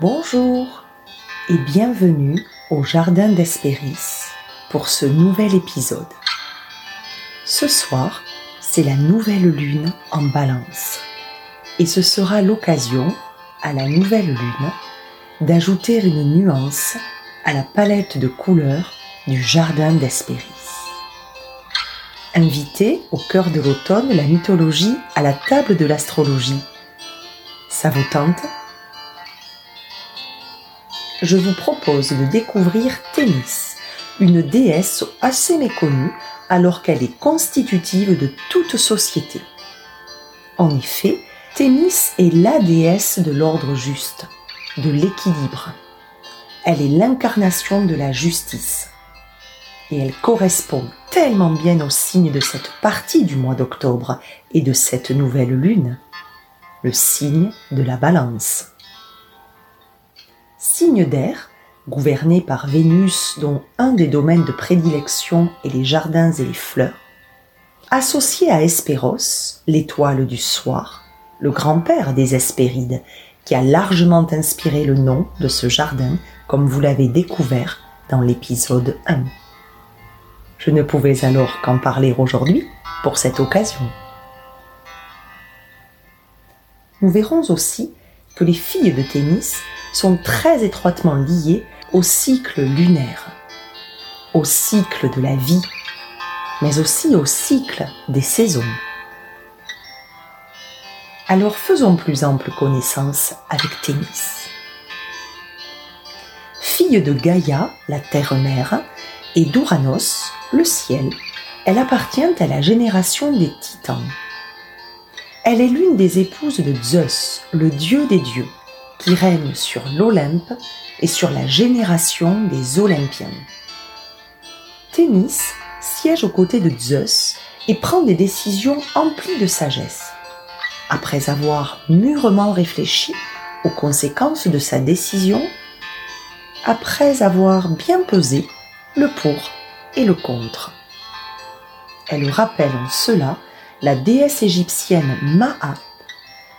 Bonjour et bienvenue au Jardin d'Hespéris pour ce nouvel épisode. Ce soir, c'est la nouvelle lune en balance et ce sera l'occasion à la nouvelle lune d'ajouter une nuance à la palette de couleurs du Jardin d'Hespéris. Invité au cœur de l'automne la mythologie à la table de l'astrologie. Ça vous tente? Je vous propose de découvrir Thémis, une déesse assez méconnue alors qu'elle est constitutive de toute société. En effet, Thémis est la déesse de l'ordre juste, de l'équilibre. Elle est l'incarnation de la justice. Et elle correspond tellement bien au signe de cette partie du mois d'octobre et de cette nouvelle lune, le signe de la balance. Signe d'air, gouverné par Vénus dont un des domaines de prédilection est les jardins et les fleurs, associé à Hespéros, l'étoile du soir, le grand-père des Hespérides, qui a largement inspiré le nom de ce jardin, comme vous l'avez découvert dans l'épisode 1. Je ne pouvais alors qu'en parler aujourd'hui pour cette occasion. Nous verrons aussi que les filles de tennis sont très étroitement liées au cycle lunaire, au cycle de la vie, mais aussi au cycle des saisons. Alors faisons plus ample connaissance avec Thémis. Fille de Gaïa, la terre-mère, et d'Ouranos, le ciel, elle appartient à la génération des titans. Elle est l'une des épouses de Zeus, le dieu des dieux, qui règne sur l'Olympe et sur la génération des Olympiens. Thémis siège aux côtés de Zeus et prend des décisions emplies de sagesse. Après avoir mûrement réfléchi aux conséquences de sa décision, après avoir bien pesé le pour et le contre. Elle rappelle en cela la déesse égyptienne Maat,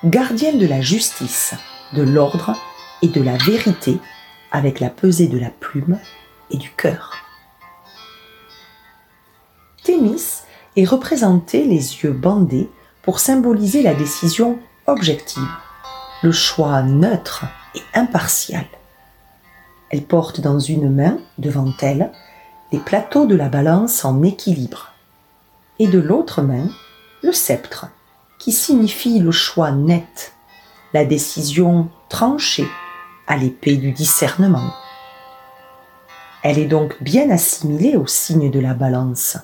gardienne de la justice, de l'ordre et de la vérité, avec la pesée de la plume et du cœur. Thémis est représentée les yeux bandés pour symboliser la décision objective, le choix neutre et impartial. Elle porte dans une main, devant elle, les plateaux de la balance en équilibre, et de l'autre main, le sceptre, qui signifie le choix net, la décision tranchée à l'épée du discernement. Elle est donc bien assimilée au signe de la balance,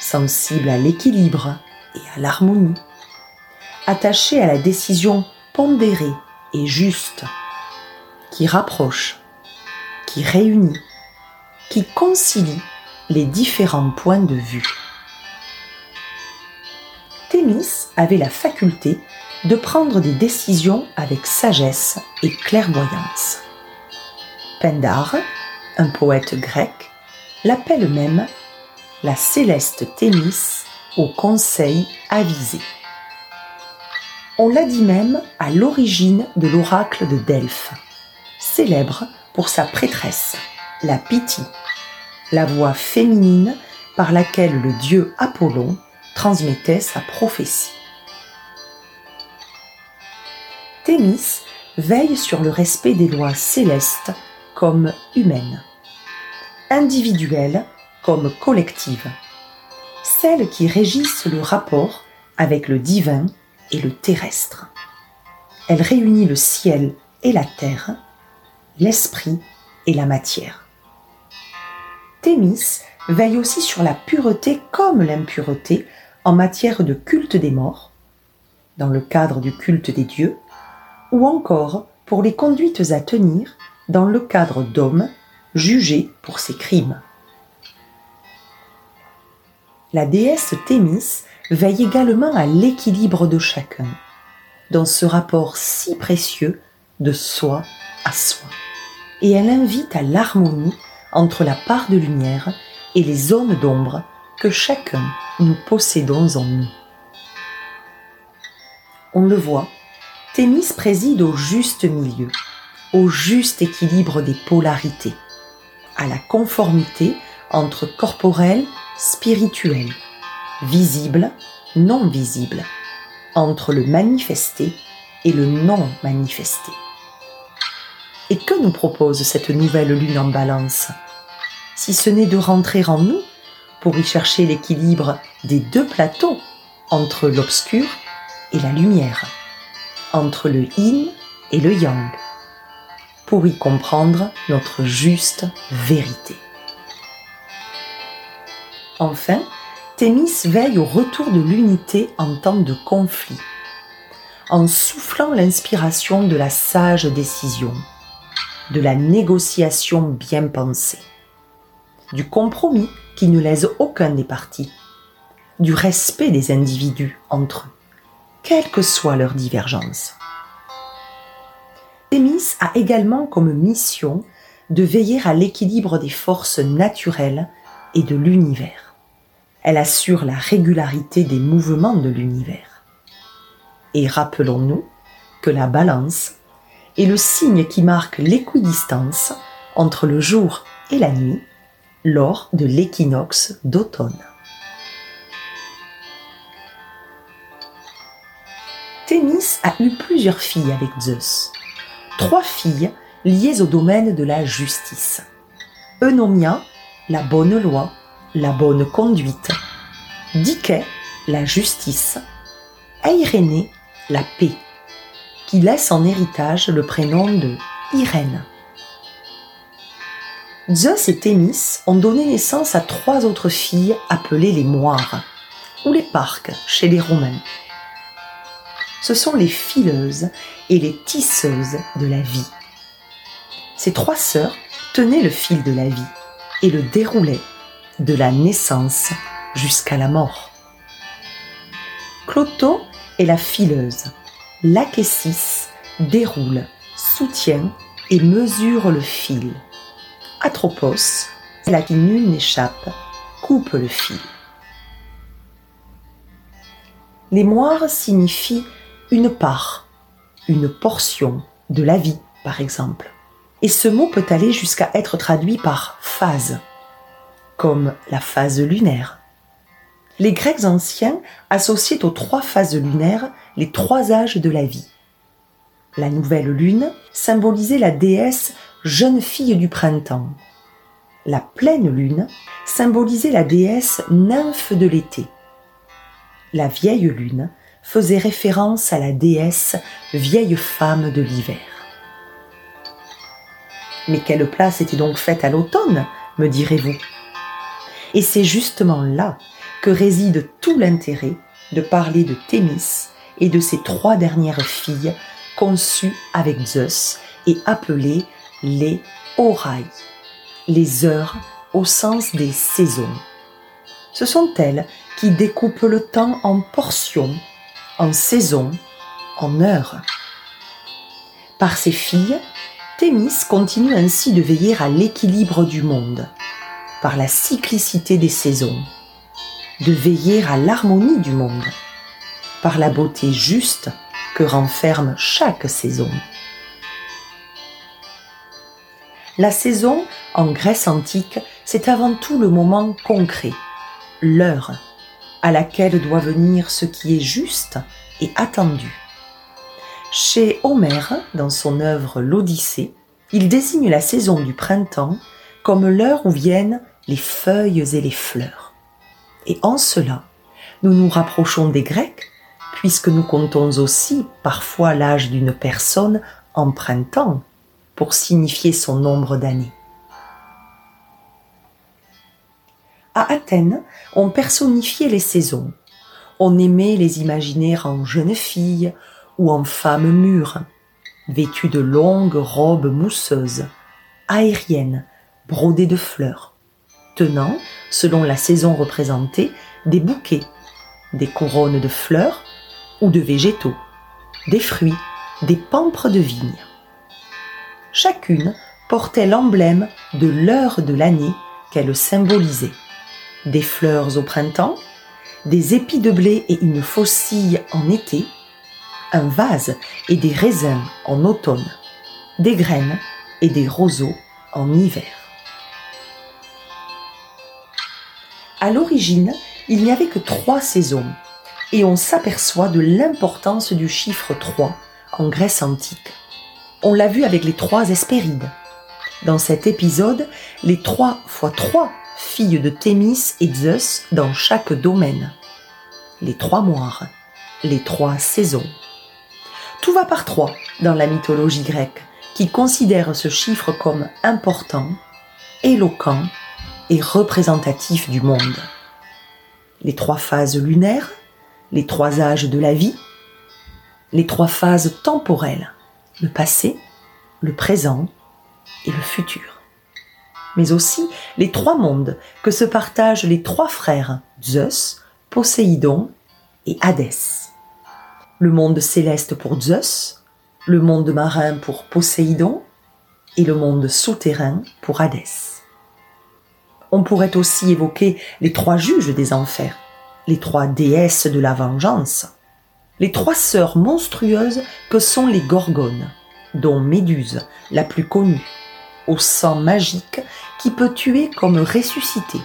sensible à l'équilibre et à l'harmonie, attachée à la décision pondérée et juste, qui rapproche, qui réunit, qui concilie les différents points de vue. Thémis avait la faculté de prendre des décisions avec sagesse et clairvoyance. Pindare, un poète grec, l'appelle même la céleste Thémis au conseil avisé. On l'a dit même à l'origine de l'oracle de Delphes, célèbre pour sa prêtresse, la Pythie, la voix féminine par laquelle le dieu Apollon transmettait sa prophétie. Thémis veille sur le respect des lois célestes comme humaines, individuelles comme collectives, celles qui régissent le rapport avec le divin et le terrestre. Elle réunit le ciel et la terre, l'esprit et la matière. Thémis veille aussi sur la pureté comme l'impureté en matière de culte des morts, dans le cadre du culte des dieux, ou encore pour les conduites à tenir dans le cadre d'hommes jugés pour ses crimes. La déesse Thémis veille également à l'équilibre de chacun, dans ce rapport si précieux de soi à soi. Et elle invite à l'harmonie entre la part de lumière et les zones d'ombre que chacun nous possédons en nous. On le voit, Thémis préside au juste milieu, au juste équilibre des polarités, à la conformité entre corporel, spirituel, visible, non visible, entre le manifesté et le non manifesté. Et que nous propose cette nouvelle lune en balance? Si ce n'est de rentrer en nous pour y chercher l'équilibre des deux plateaux entre l'obscur et la lumière, entre le yin et le yang, pour y comprendre notre juste vérité. Enfin, Thémis veille au retour de l'unité en temps de conflit, en soufflant l'inspiration de la sage décision, de la négociation bien pensée, du compromis qui ne lèse aucun des partis, du respect des individus entre eux, quelle que soit leur divergence. Thémis a également comme mission de veiller à l'équilibre des forces naturelles et de l'univers. Elle assure la régularité des mouvements de l'univers. Et rappelons-nous que la balance est le signe qui marque l'équidistance entre le jour et la nuit lors de l'équinoxe d'automne. Thémis a eu plusieurs filles avec Zeus. Trois filles liées au domaine de la justice. Eunomia, la bonne loi, la bonne conduite. Dike, la justice. Eirénée, la paix qui laisse en héritage le prénom de Irène. Zeus et Thémis ont donné naissance à trois autres filles appelées les moires, ou les parcs chez les Romains. Ce sont les fileuses et les tisseuses de la vie. Ces trois sœurs tenaient le fil de la vie et le déroulaient de la naissance jusqu'à la mort. Cloto est la fileuse L'Akessis déroule, soutient et mesure le fil. Atropos, la qui nul n'échappe, coupe le fil. Les moires signifient une part, une portion de la vie, par exemple. Et ce mot peut aller jusqu'à être traduit par phase, comme la phase lunaire, les Grecs anciens associaient aux trois phases lunaires les trois âges de la vie. La nouvelle lune symbolisait la déesse jeune fille du printemps. La pleine lune symbolisait la déesse nymphe de l'été. La vieille lune faisait référence à la déesse vieille femme de l'hiver. Mais quelle place était donc faite à l'automne, me direz-vous Et c'est justement là que réside tout l'intérêt de parler de Thémis et de ses trois dernières filles conçues avec Zeus et appelées les Orailles, les heures au sens des saisons. Ce sont elles qui découpent le temps en portions, en saisons, en heures. Par ses filles, Thémis continue ainsi de veiller à l'équilibre du monde, par la cyclicité des saisons de veiller à l'harmonie du monde, par la beauté juste que renferme chaque saison. La saison, en Grèce antique, c'est avant tout le moment concret, l'heure, à laquelle doit venir ce qui est juste et attendu. Chez Homère, dans son œuvre L'Odyssée, il désigne la saison du printemps comme l'heure où viennent les feuilles et les fleurs. Et en cela, nous nous rapprochons des Grecs, puisque nous comptons aussi parfois l'âge d'une personne en printemps pour signifier son nombre d'années. À Athènes, on personnifiait les saisons. On aimait les imaginer en jeunes filles ou en femmes mûres, vêtues de longues robes mousseuses, aériennes, brodées de fleurs, tenant selon la saison représentée, des bouquets, des couronnes de fleurs ou de végétaux, des fruits, des pampres de vigne. Chacune portait l'emblème de l'heure de l'année qu'elle symbolisait des fleurs au printemps, des épis de blé et une faucille en été, un vase et des raisins en automne, des graines et des roseaux en hiver. À l'origine, il n'y avait que trois saisons, et on s'aperçoit de l'importance du chiffre 3 en Grèce antique. On l'a vu avec les trois Hespérides. Dans cet épisode, les 3 fois 3 fille de Thémis et Zeus dans chaque domaine. Les trois moires, les trois saisons. Tout va par trois dans la mythologie grecque, qui considère ce chiffre comme important, éloquent et représentatif du monde. Les trois phases lunaires, les trois âges de la vie, les trois phases temporelles, le passé, le présent et le futur. Mais aussi les trois mondes que se partagent les trois frères Zeus, Poséidon et Hadès. Le monde céleste pour Zeus, le monde marin pour Poséidon et le monde souterrain pour Hadès. On pourrait aussi évoquer les trois juges des enfers, les trois déesses de la vengeance, les trois sœurs monstrueuses que sont les Gorgones, dont Méduse, la plus connue, au sang magique qui peut tuer comme ressusciter,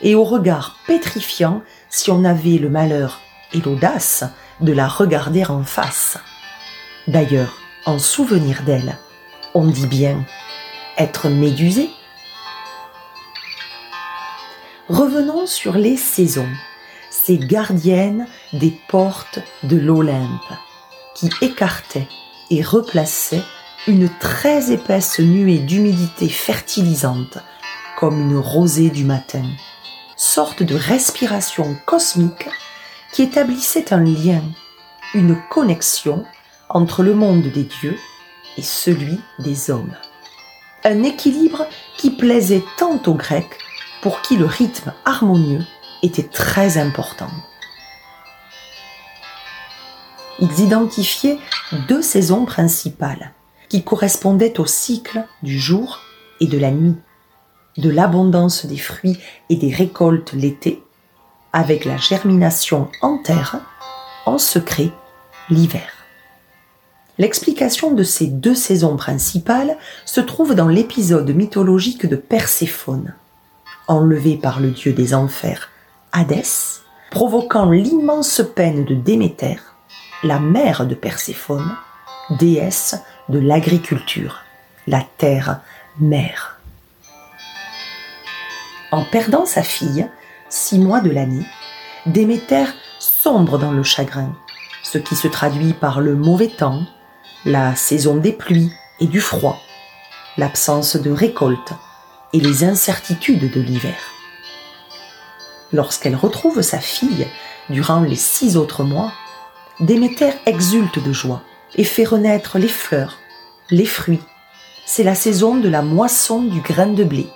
et au regard pétrifiant si on avait le malheur et l'audace de la regarder en face. D'ailleurs, en souvenir d'elle, on dit bien être médusé. Revenons sur les saisons, ces gardiennes des portes de l'Olympe, qui écartaient et replaçaient une très épaisse nuée d'humidité fertilisante, comme une rosée du matin, sorte de respiration cosmique qui établissait un lien, une connexion entre le monde des dieux et celui des hommes. Un équilibre qui plaisait tant aux Grecs pour qui le rythme harmonieux était très important. Ils identifiaient deux saisons principales qui correspondaient au cycle du jour et de la nuit, de l'abondance des fruits et des récoltes l'été, avec la germination en terre, en secret l'hiver. L'explication de ces deux saisons principales se trouve dans l'épisode mythologique de Perséphone, enlevé par le dieu des enfers, Hadès, provoquant l'immense peine de Déméter, la mère de Perséphone, déesse de l'agriculture, la terre-mère. En perdant sa fille, six mois de l'année, Déméter sombre dans le chagrin, ce qui se traduit par le mauvais temps, la saison des pluies et du froid, l'absence de récolte et les incertitudes de l'hiver. Lorsqu'elle retrouve sa fille durant les six autres mois, Déméter exulte de joie et fait renaître les fleurs, les fruits. C'est la saison de la moisson du grain de blé,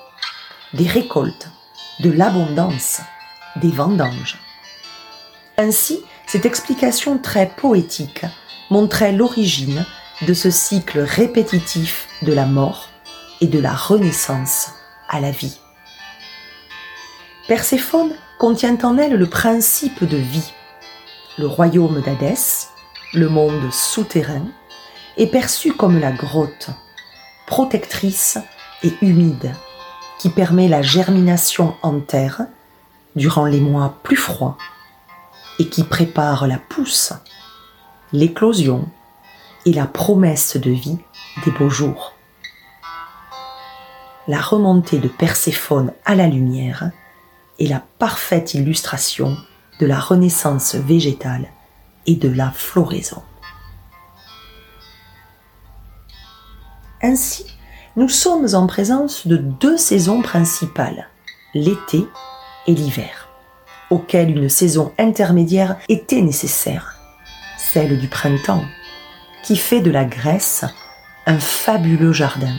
des récoltes, de l'abondance, des vendanges. Ainsi, cette explication très poétique montrait l'origine de ce cycle répétitif de la mort et de la renaissance à la vie. Perséphone contient en elle le principe de vie. Le royaume d'Hadès, le monde souterrain, est perçu comme la grotte, protectrice et humide, qui permet la germination en terre durant les mois plus froids et qui prépare la pousse, l'éclosion et la promesse de vie des beaux jours. La remontée de Perséphone à la lumière est la parfaite illustration de la renaissance végétale et de la floraison. Ainsi, nous sommes en présence de deux saisons principales, l'été et l'hiver, auxquelles une saison intermédiaire était nécessaire, celle du printemps, qui fait de la Grèce un fabuleux jardin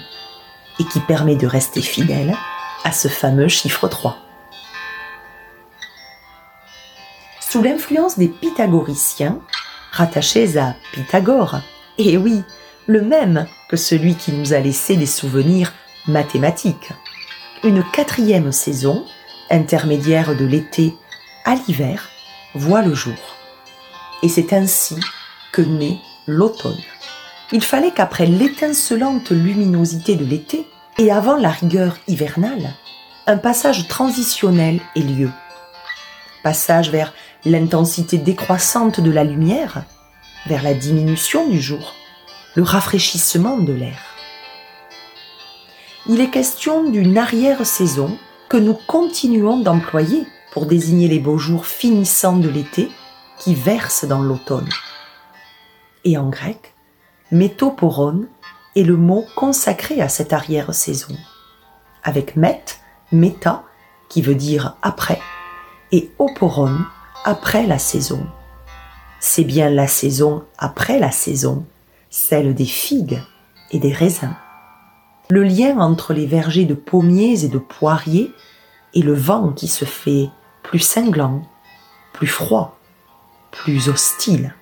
et qui permet de rester fidèle à ce fameux chiffre 3. Sous l'influence des pythagoriciens, rattachés à Pythagore, et oui, le même que celui qui nous a laissé des souvenirs mathématiques. Une quatrième saison, intermédiaire de l'été à l'hiver, voit le jour. Et c'est ainsi que naît l'automne. il fallait qu'après l'étincelante luminosité de l'été et avant la rigueur hivernale, un passage transitionnel ait lieu. Passage vers l'intensité décroissante de la lumière, vers la diminution du jour, le rafraîchissement de l'air. Il est question d'une arrière-saison que nous continuons d'employer pour désigner les beaux jours finissants de l'été qui versent dans l'automne. Et en grec, métoporon est le mot consacré à cette arrière-saison, avec met, méta, qui veut dire après, et oporon, après la saison. C'est bien la saison après la saison, celle des figues et des raisins. Le lien entre les vergers de pommiers et de poiriers et le vent qui se fait plus cinglant, plus froid, plus hostile.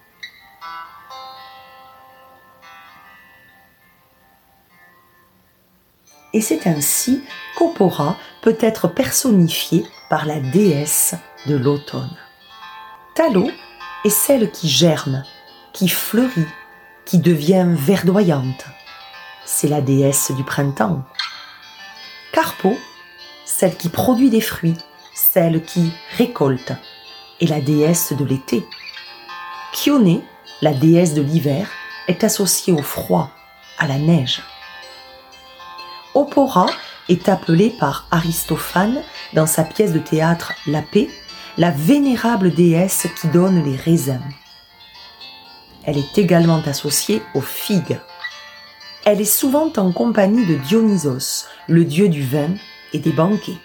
Et c'est ainsi qu'Opora peut être personnifiée par la déesse de l'automne. Talo est celle qui germe, qui fleurit, qui devient verdoyante. C'est la déesse du printemps. Carpo, celle qui produit des fruits, celle qui récolte, est la déesse de l'été. Chione, la déesse de l'hiver, est associée au froid, à la neige. Opora est appelée par Aristophane dans sa pièce de théâtre La paix, la vénérable déesse qui donne les raisins. Elle est également associée aux figues. Elle est souvent en compagnie de Dionysos, le dieu du vin et des banquets.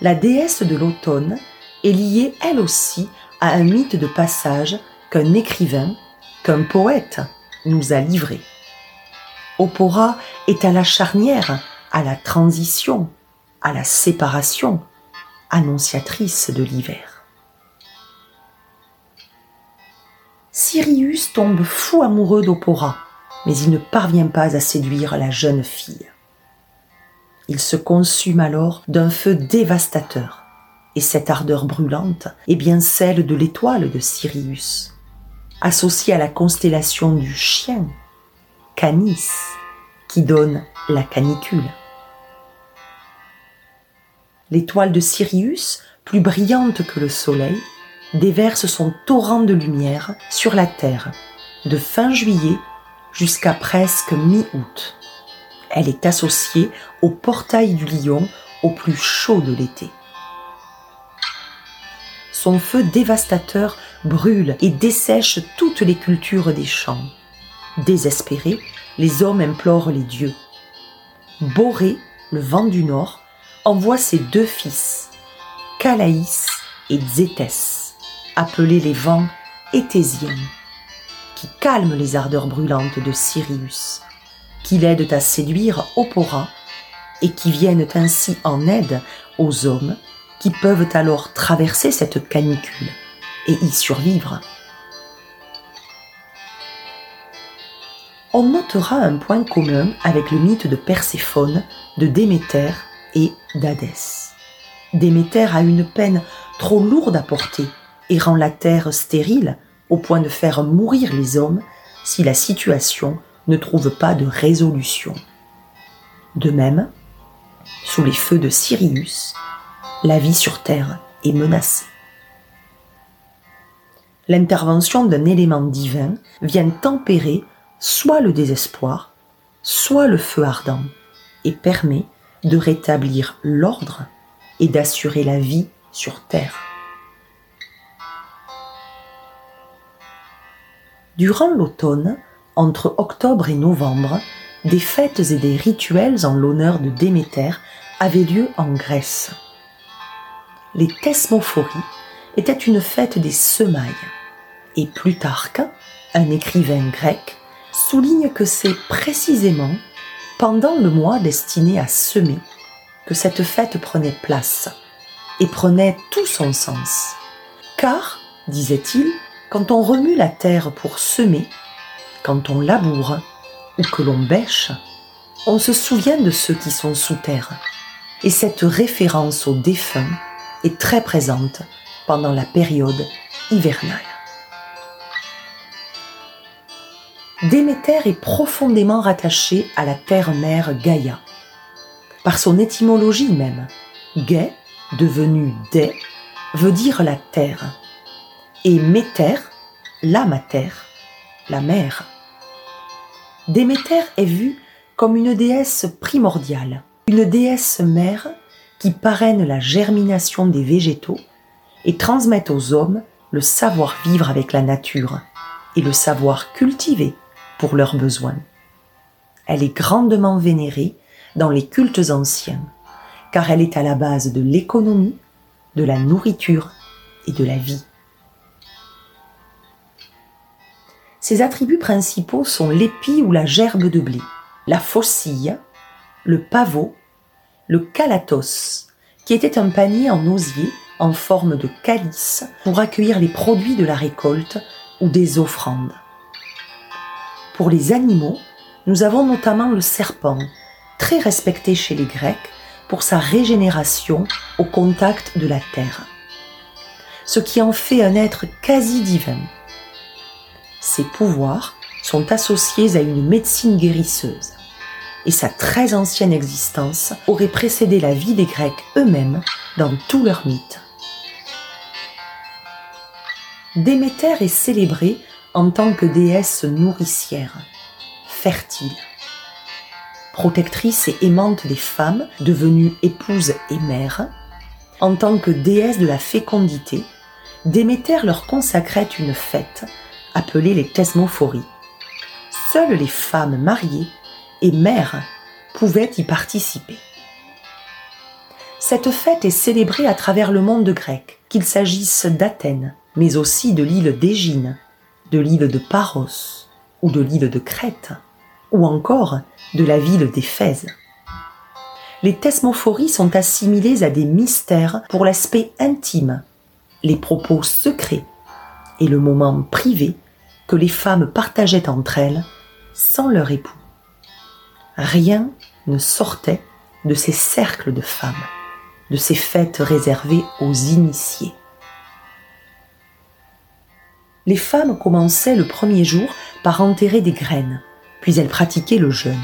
La déesse de l'automne est liée elle aussi à un mythe de passage qu'un écrivain, qu'un poète nous a livré. Opora est à la charnière, à la transition, à la séparation, annonciatrice de l'hiver. Sirius tombe fou amoureux d'Opora, mais il ne parvient pas à séduire la jeune fille. Il se consume alors d'un feu dévastateur, et cette ardeur brûlante est bien celle de l'étoile de Sirius, associée à la constellation du chien Canis, qui donne la canicule. L'étoile de Sirius, plus brillante que le Soleil, déverse son torrent de lumière sur la Terre, de fin juillet jusqu'à presque mi-août. Elle est associée au portail du lion au plus chaud de l'été. Son feu dévastateur brûle et dessèche toutes les cultures des champs. Désespérés, les hommes implorent les dieux. Boré, le vent du nord, envoie ses deux fils, Calaïs et Zétès, appelés les vents éthésiens, qui calment les ardeurs brûlantes de Sirius, qui l'aident à séduire Opora et qui viennent ainsi en aide aux hommes qui peuvent alors traverser cette canicule et y survivre. on notera un point commun avec le mythe de Perséphone, de Déméter et d'Hadès. Déméter a une peine trop lourde à porter et rend la terre stérile au point de faire mourir les hommes si la situation ne trouve pas de résolution. De même, sous les feux de Sirius, la vie sur Terre est menacée. L'intervention d'un élément divin vient tempérer soit le désespoir, soit le feu ardent, et permet de rétablir l'ordre et d'assurer la vie sur Terre. Durant l'automne, entre octobre et novembre, des fêtes et des rituels en l'honneur de Déméter avaient lieu en Grèce. Les thesmophories étaient une fête des semailles, et Plutarque, un écrivain grec, souligne que c'est précisément pendant le mois destiné à semer que cette fête prenait place et prenait tout son sens. Car, disait-il, quand on remue la terre pour semer, quand on laboure ou que l'on bêche, on se souvient de ceux qui sont sous terre. Et cette référence aux défunts est très présente pendant la période hivernale. Déméter est profondément rattaché à la terre-mère Gaïa. Par son étymologie même, Gai, devenu Dé, veut dire la terre, et Méter, la mater, la mère. Déméter est vue comme une déesse primordiale, une déesse mère qui parraine la germination des végétaux et transmet aux hommes le savoir vivre avec la nature et le savoir cultiver pour leurs besoins. Elle est grandement vénérée dans les cultes anciens, car elle est à la base de l'économie, de la nourriture et de la vie. Ses attributs principaux sont l'épi ou la gerbe de blé, la faucille, le pavot, le calatos, qui était un panier en osier en forme de calice pour accueillir les produits de la récolte ou des offrandes. Pour les animaux, nous avons notamment le serpent, très respecté chez les Grecs pour sa régénération au contact de la terre, ce qui en fait un être quasi divin ses pouvoirs sont associés à une médecine guérisseuse. Et sa très ancienne existence aurait précédé la vie des Grecs eux-mêmes dans tous leurs mythes. Déméter est célébrée en tant que déesse nourricière, fertile, protectrice et aimante des femmes devenues épouses et mères. En tant que déesse de la fécondité, Déméter leur consacrait une fête appelées les thesmophories. Seules les femmes mariées et mères pouvaient y participer. Cette fête est célébrée à travers le monde grec, qu'il s'agisse d'Athènes, mais aussi de l'île d'Égine, de l'île de Paros ou de l'île de Crète, ou encore de la ville d'Éphèse. Les thesmophories sont assimilées à des mystères pour l'aspect intime, les propos secrets et le moment privé que les femmes partageaient entre elles sans leur époux. Rien ne sortait de ces cercles de femmes, de ces fêtes réservées aux initiés. Les femmes commençaient le premier jour par enterrer des graines, puis elles pratiquaient le jeûne.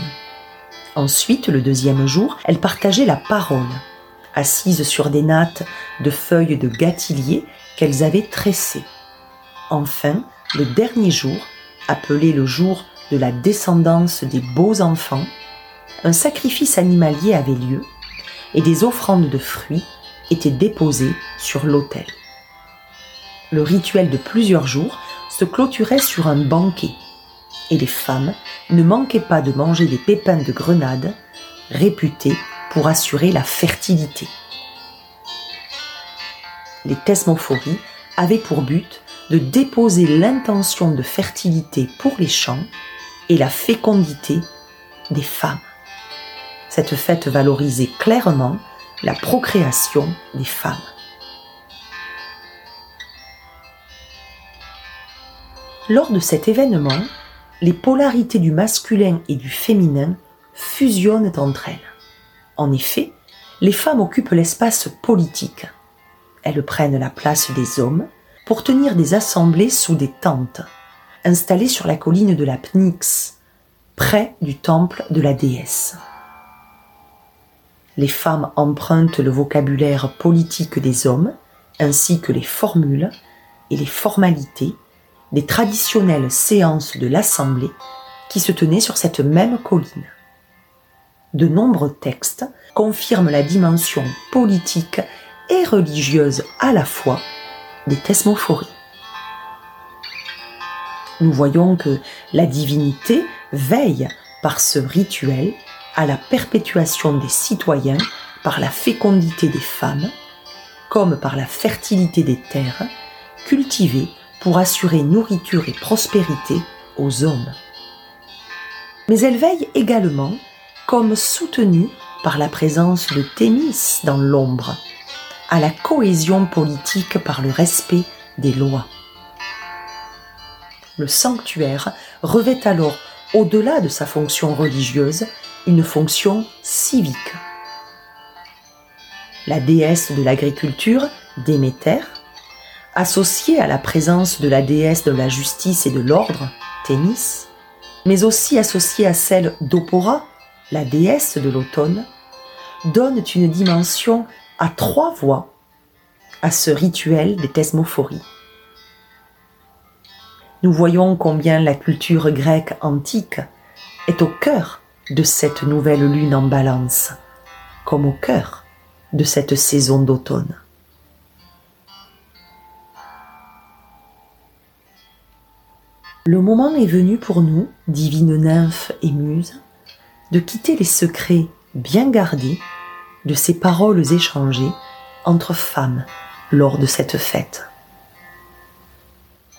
Ensuite, le deuxième jour, elles partageaient la parole, assises sur des nattes de feuilles de gâtillier qu'elles avaient tressées. Enfin, le dernier jour, appelé le jour de la descendance des beaux enfants, un sacrifice animalier avait lieu et des offrandes de fruits étaient déposées sur l'autel. Le rituel de plusieurs jours se clôturait sur un banquet et les femmes ne manquaient pas de manger des pépins de grenade réputés pour assurer la fertilité. Les thesmophories avaient pour but de déposer l'intention de fertilité pour les champs et la fécondité des femmes. Cette fête valorisait clairement la procréation des femmes. Lors de cet événement, les polarités du masculin et du féminin fusionnent entre elles. En effet, les femmes occupent l'espace politique. Elles prennent la place des hommes pour tenir des assemblées sous des tentes, installées sur la colline de la Pnyx, près du temple de la déesse. Les femmes empruntent le vocabulaire politique des hommes, ainsi que les formules et les formalités des traditionnelles séances de l'Assemblée qui se tenaient sur cette même colline. De nombreux textes confirment la dimension politique et religieuse à la fois des thesmophories. Nous voyons que la divinité veille par ce rituel à la perpétuation des citoyens par la fécondité des femmes, comme par la fertilité des terres, cultivées pour assurer nourriture et prospérité aux hommes. Mais elle veille également comme soutenue par la présence de Thémis dans l'ombre, à la cohésion politique par le respect des lois. Le sanctuaire revêt alors, au-delà de sa fonction religieuse, une fonction civique. La déesse de l'agriculture, Déméter, associée à la présence de la déesse de la justice et de l'ordre, Thémis, mais aussi associée à celle d'Opora, la déesse de l'automne, donnent une dimension à trois voix à ce rituel des thesmophories. Nous voyons combien la culture grecque antique est au cœur de cette nouvelle lune en balance, comme au cœur de cette saison d'automne. Le moment est venu pour nous, divines nymphes et muses, de quitter les secrets bien gardés de ces paroles échangées entre femmes lors de cette fête.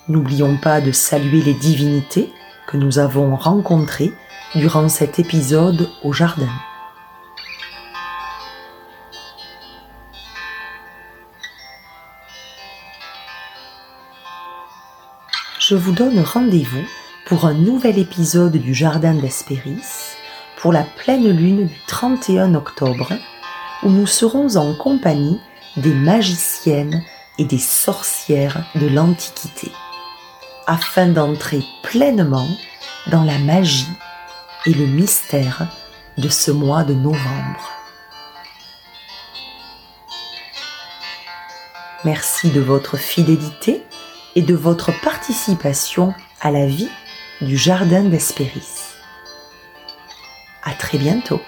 N'oublions pas de saluer les divinités que nous avons rencontrées durant cet épisode au jardin. Je vous donne rendez-vous pour un nouvel épisode du Jardin d'Hespéris pour la pleine lune du 31 octobre où nous serons en compagnie des magiciennes et des sorcières de l'Antiquité afin d'entrer pleinement dans la magie et le mystère de ce mois de novembre. Merci de votre fidélité et de votre participation à la vie du Jardin d'Hespéris. À très bientôt.